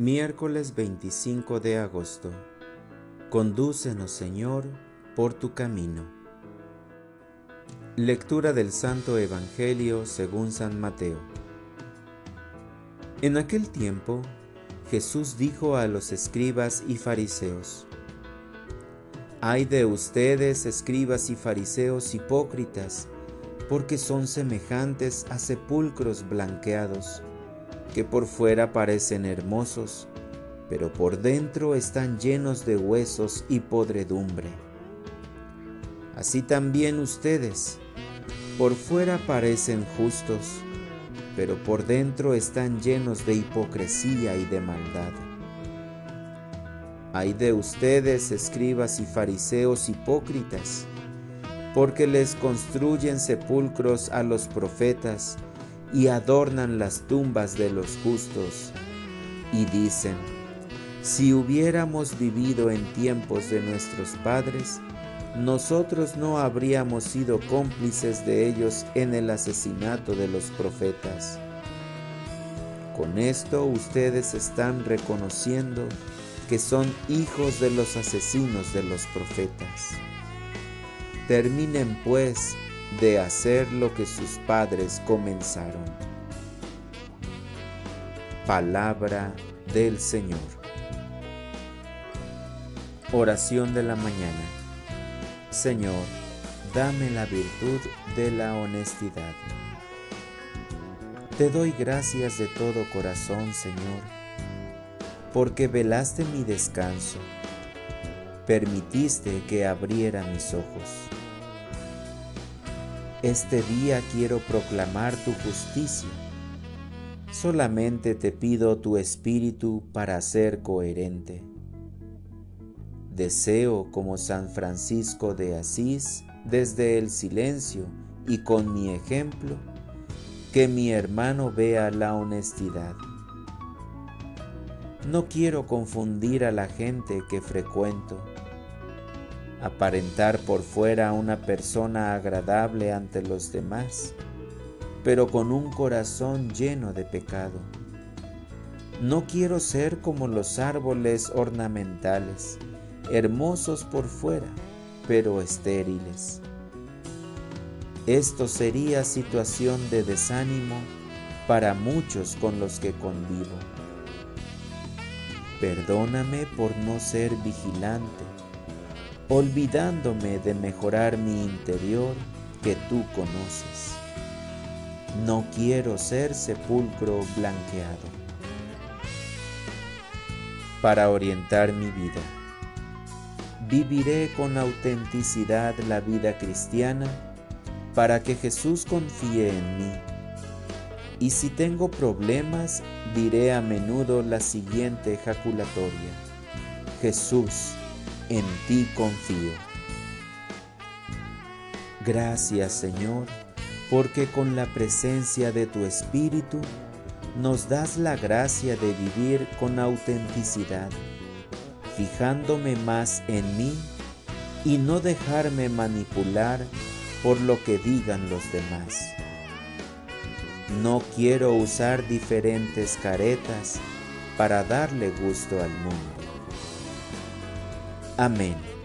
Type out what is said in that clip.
Miércoles 25 de agosto. Condúcenos, Señor, por tu camino. Lectura del Santo Evangelio según San Mateo. En aquel tiempo, Jesús dijo a los escribas y fariseos, Ay de ustedes, escribas y fariseos hipócritas, porque son semejantes a sepulcros blanqueados que por fuera parecen hermosos, pero por dentro están llenos de huesos y podredumbre. Así también ustedes, por fuera parecen justos, pero por dentro están llenos de hipocresía y de maldad. Hay de ustedes, escribas y fariseos hipócritas, porque les construyen sepulcros a los profetas, y adornan las tumbas de los justos y dicen, si hubiéramos vivido en tiempos de nuestros padres, nosotros no habríamos sido cómplices de ellos en el asesinato de los profetas. Con esto ustedes están reconociendo que son hijos de los asesinos de los profetas. Terminen pues de hacer lo que sus padres comenzaron. Palabra del Señor. Oración de la mañana. Señor, dame la virtud de la honestidad. Te doy gracias de todo corazón, Señor, porque velaste mi descanso, permitiste que abriera mis ojos este día quiero proclamar tu justicia. Solamente te pido tu espíritu para ser coherente. Deseo, como San Francisco de Asís, desde el silencio y con mi ejemplo, que mi hermano vea la honestidad. No quiero confundir a la gente que frecuento aparentar por fuera una persona agradable ante los demás, pero con un corazón lleno de pecado. No quiero ser como los árboles ornamentales, hermosos por fuera, pero estériles. Esto sería situación de desánimo para muchos con los que convivo. Perdóname por no ser vigilante olvidándome de mejorar mi interior que tú conoces. No quiero ser sepulcro blanqueado. Para orientar mi vida, viviré con autenticidad la vida cristiana para que Jesús confíe en mí. Y si tengo problemas, diré a menudo la siguiente ejaculatoria. Jesús, en ti confío. Gracias Señor, porque con la presencia de tu Espíritu nos das la gracia de vivir con autenticidad, fijándome más en mí y no dejarme manipular por lo que digan los demás. No quiero usar diferentes caretas para darle gusto al mundo. Amén.